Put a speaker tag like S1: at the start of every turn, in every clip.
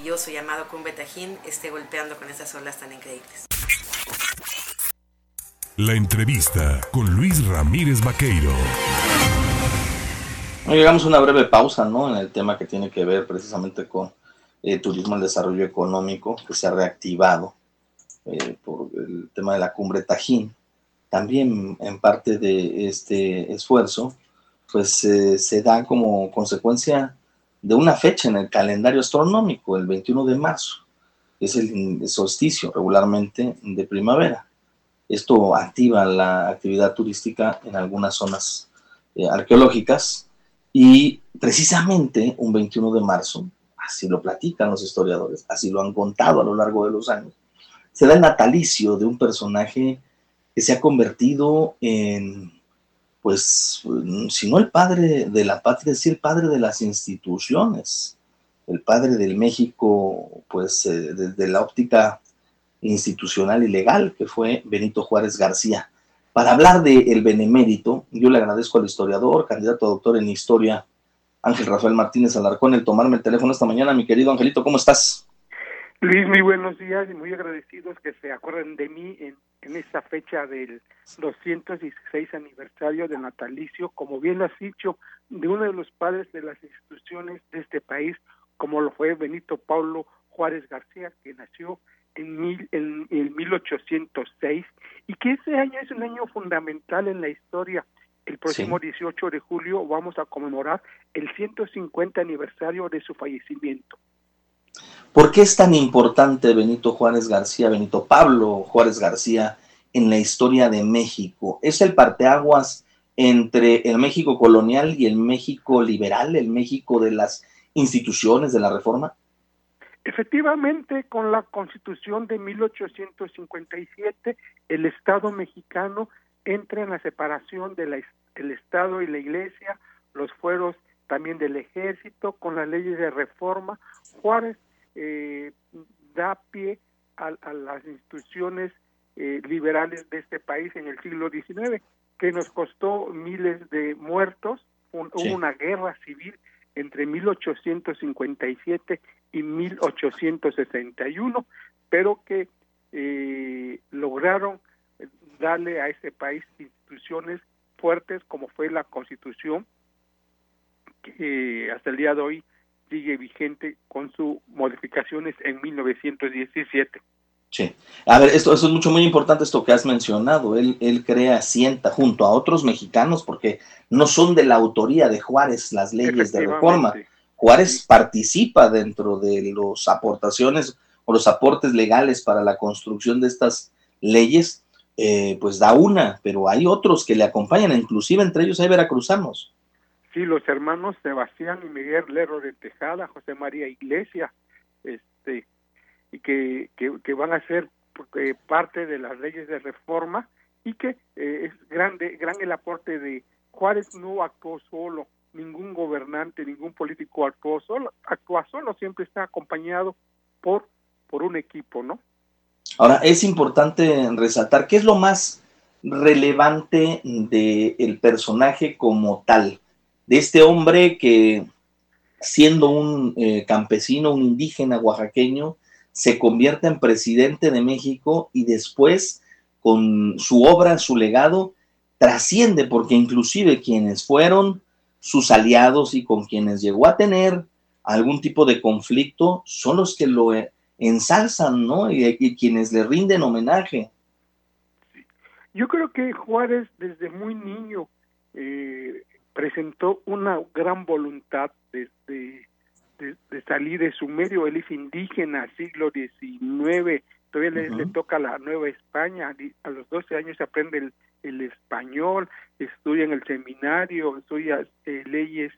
S1: maravilloso llamado Cumbre Tajín esté golpeando con esas olas tan increíbles.
S2: La entrevista con Luis Ramírez Vaqueiro.
S3: Llegamos a una breve pausa, ¿no? En el tema que tiene que ver precisamente con el eh, turismo, el desarrollo económico, que se ha reactivado eh, por el tema de la cumbre Tajín. También en parte de este esfuerzo, pues eh, se da como consecuencia de una fecha en el calendario astronómico, el 21 de marzo, es el solsticio regularmente de primavera. Esto activa la actividad turística en algunas zonas arqueológicas y precisamente un 21 de marzo, así lo platican los historiadores, así lo han contado a lo largo de los años, se da el natalicio de un personaje que se ha convertido en, pues, si no el padre de la patria, sí el padre de las instituciones, el padre del México, pues, eh, desde la óptica institucional y legal, que fue Benito Juárez García. Para hablar del el benemérito, yo le agradezco al historiador, candidato a doctor en historia, Ángel Rafael Martínez Alarcón, el tomarme el teléfono esta mañana. Mi querido Angelito, ¿cómo estás?
S4: Luis, muy buenos días y muy agradecidos que se acuerden de mí en, en esta fecha del 216 aniversario de natalicio, como bien lo has dicho, de uno de los padres de las instituciones de este país, como lo fue Benito Paulo Juárez García, que nació en, mil, en, 1806 y que ese año es un año fundamental en la historia. El próximo 18 de julio vamos a conmemorar el 150 aniversario de su fallecimiento.
S3: ¿Por qué es tan importante Benito Juárez García, Benito Pablo Juárez García en la historia de México? ¿Es el parteaguas entre el México colonial y el México liberal, el México de las instituciones de la reforma?
S4: Efectivamente, con la Constitución de 1857, el Estado mexicano entra en la separación del Estado y la Iglesia, los fueros también del Ejército, con las leyes de reforma. Juárez eh, da pie a, las instituciones eh, liberales de este país en el siglo XIX, que nos costó miles de muertos, hubo una guerra civil entre 1857 y 1861, pero que eh, lograron darle a ese país instituciones fuertes como fue la Constitución, que hasta el día de hoy sigue vigente con sus modificaciones en 1917.
S3: Sí. A ver, esto, es mucho, muy importante esto que has mencionado. Él, él crea, sienta junto a otros mexicanos, porque no son de la autoría de Juárez las leyes de reforma. Juárez participa dentro de las aportaciones o los aportes legales para la construcción de estas leyes, eh, pues da una, pero hay otros que le acompañan, inclusive entre ellos hay veracruzanos.
S4: Sí, los hermanos Sebastián y Miguel Lerro de Tejada, José María Iglesia, este, y que, que, van a ser eh, parte de las leyes de reforma y que eh, es grande, gran el aporte de Juárez no actuó solo, ningún gobernante, ningún político actuó solo, actúa solo, siempre está acompañado por, por un equipo, ¿no?
S3: Ahora, es importante resaltar qué es lo más relevante del el personaje como tal, de este hombre que siendo un eh, campesino, un indígena oaxaqueño, se convierte en presidente de México y después con su obra, su legado, trasciende porque inclusive quienes fueron sus aliados y con quienes llegó a tener algún tipo de conflicto son los que lo ensalzan, ¿no? Y, quienes le rinden homenaje.
S4: Yo creo que Juárez desde muy niño eh, presentó una gran voluntad de, de, salir de su medio, él es indígena, siglo XIX, todavía le, toca la Nueva España, a los 12 años aprende el, el español, estudia en el seminario, estudia eh, leyes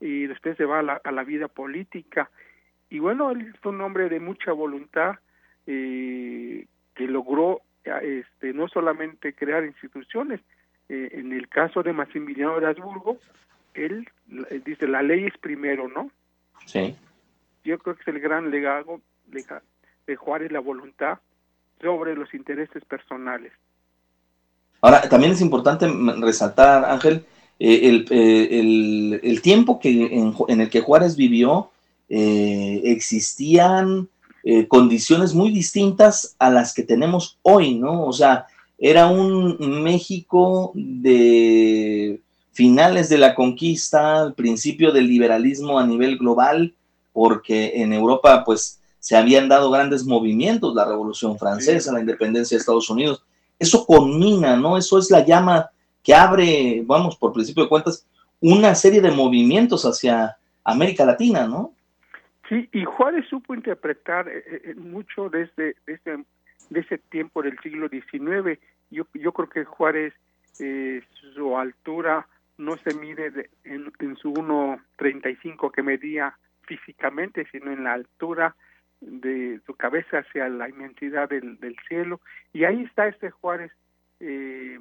S4: y después se va a la, a la, vida política. Y bueno, él fue un hombre de mucha voluntad eh, que logró este, no solamente crear instituciones, eh, en el caso de Maximiliano de Habsburgo, él, dice, la ley es primero, ¿no?
S3: Sí.
S4: Yo creo que es el gran legado de Juárez, la voluntad sobre los intereses personales.
S3: Ahora, también es importante resaltar, Ángel, eh, eh, el, el, tiempo que en, el que Juárez vivió eh, existían eh, condiciones muy distintas a las que tenemos hoy, ¿no? O sea, era un México de finales de la conquista, al principio del liberalismo a nivel global, porque en Europa pues se habían dado grandes movimientos, la Revolución Francesa, la independencia de Estados Unidos. Eso culmina, ¿no? Eso es la llama que abre, vamos, por principio de cuentas, una serie de movimientos hacia América Latina, ¿no?
S4: Sí, y Juárez supo interpretar eh, eh, mucho desde, desde, de ese tiempo del siglo XIX. Yo, yo creo que Juárez, eh, su altura no se mide en, en su 1.35 que medía físicamente, sino en la altura de su cabeza hacia la inmensidad del, del cielo. Y ahí está este Juárez eh,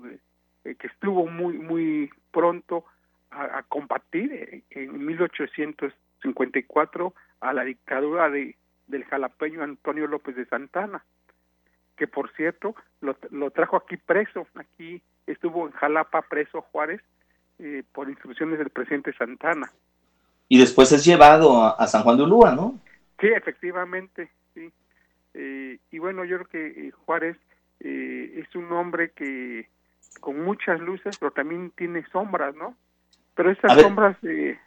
S4: que estuvo muy, muy pronto a, a combatir en 1854 a la dictadura de, del jalapeño Antonio López de Santana, que por cierto lo, lo trajo aquí preso, aquí estuvo en Jalapa preso Juárez eh, por instrucciones del presidente Santana.
S3: Y después es llevado a, a San Juan de Ulúa, ¿no?
S4: Sí, efectivamente, sí. Eh, y bueno, yo creo que eh, Juárez eh, es un hombre que con muchas luces, pero también tiene sombras, ¿no? Pero esas sombras, eh,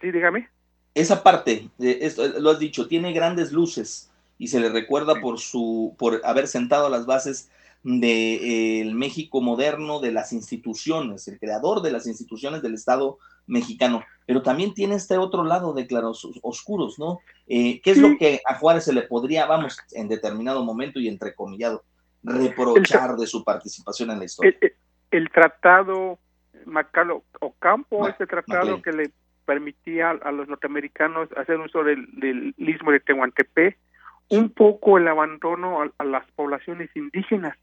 S4: sí, dígame.
S3: Esa parte, esto, lo has dicho, tiene grandes luces y se le recuerda por su, por haber sentado las bases del de, eh, México moderno, de las instituciones, el creador de las instituciones del Estado mexicano, pero también tiene este otro lado de claros oscuros, ¿no? Eh, ¿Qué es sí. lo que a Juárez se le podría, vamos, en determinado momento y entrecomillado, reprochar el, de su participación en la historia?
S4: El, el tratado Macalo Ocampo, Ma, ese tratado que le permitía a los norteamericanos hacer uso del, del istmo de Tehuantepec, un poco el abandono a, a las poblaciones indígenas.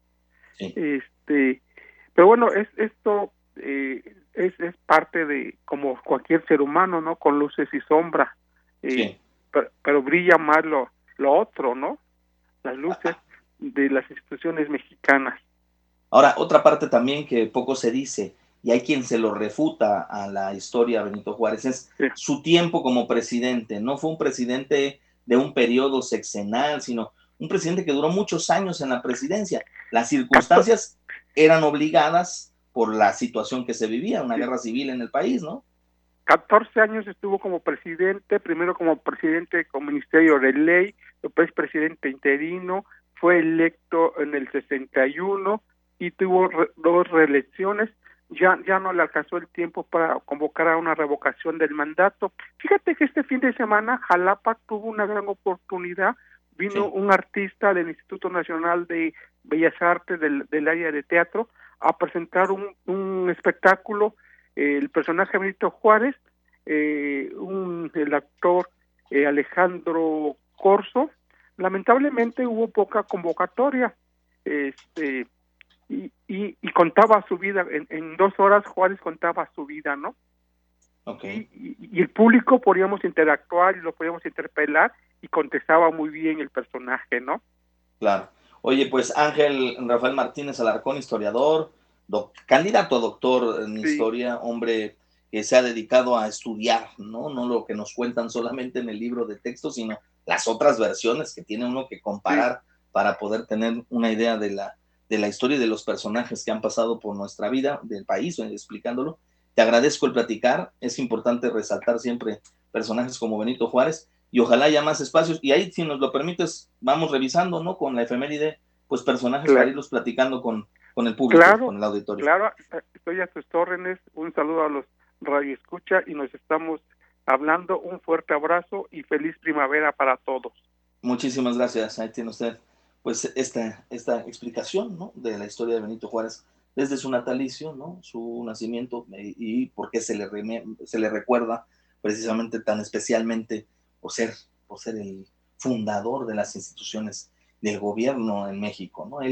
S4: Sí. Este, pero bueno, es esto eh, es, es parte de como cualquier ser humano, ¿no? Con luces y sombras. Eh, sí. pero, pero, brilla más lo, lo otro, ¿no? Las luces de las instituciones mexicanas.
S3: Ahora, otra parte también que poco se dice, y hay quien se lo refuta a la historia Benito Juárez, es sí. su tiempo como presidente. No fue un presidente de un periodo sexenal, sino un presidente que duró muchos años en la presidencia. Las circunstancias eran obligadas por la situación que se vivía, una guerra civil en el país, ¿no?
S4: 14 años estuvo como presidente, primero como presidente con Ministerio de Ley, después presidente interino, fue electo en el 61 y tuvo re, dos reelecciones ya, ya no le alcanzó el tiempo para convocar a una revocación del mandato. Fíjate que este fin de semana Jalapa tuvo una gran oportunidad. Vino sí. un artista del Instituto Nacional de Bellas Artes del, del área de teatro a presentar un, un espectáculo. Eh, el personaje Benito Juárez, eh, un, el actor eh, Alejandro Corso. Lamentablemente hubo poca convocatoria. Este, y, y, y, contaba su vida, en, en, dos horas Juárez contaba su vida, ¿no?
S3: Okay.
S4: Y, y, el público podíamos interactuar y lo podíamos interpelar y contestaba muy bien el personaje, ¿no?
S3: Claro. Oye, pues Ángel Rafael Martínez Alarcón, historiador, doc, candidato a doctor en sí. historia, hombre que se ha dedicado a estudiar, ¿no? No lo que nos cuentan solamente en el libro de texto, sino las otras versiones que tiene uno que comparar sí. para poder tener una idea de la, de la historia de los personajes que han pasado por nuestra vida, del país, explicándolo. Te agradezco el platicar, es importante resaltar siempre personajes como Benito Juárez y ojalá haya más espacios y ahí, si nos lo permites, vamos revisando, ¿no? Con la efeméride, pues personajes claro. para irlos platicando con, con el público,
S4: claro,
S3: con el auditorio.
S4: Claro, estoy a tus órdenes, un saludo a los Radio Escucha y nos estamos hablando, un fuerte abrazo y feliz primavera para todos.
S3: Muchísimas gracias, ahí tiene usted pues esta, esta explicación ¿no? de la historia de Benito Juárez desde su natalicio, ¿no? su nacimiento y, y por qué se le, se le recuerda precisamente tan especialmente por ser, por ser el fundador de las instituciones del gobierno en México. ¿no? Él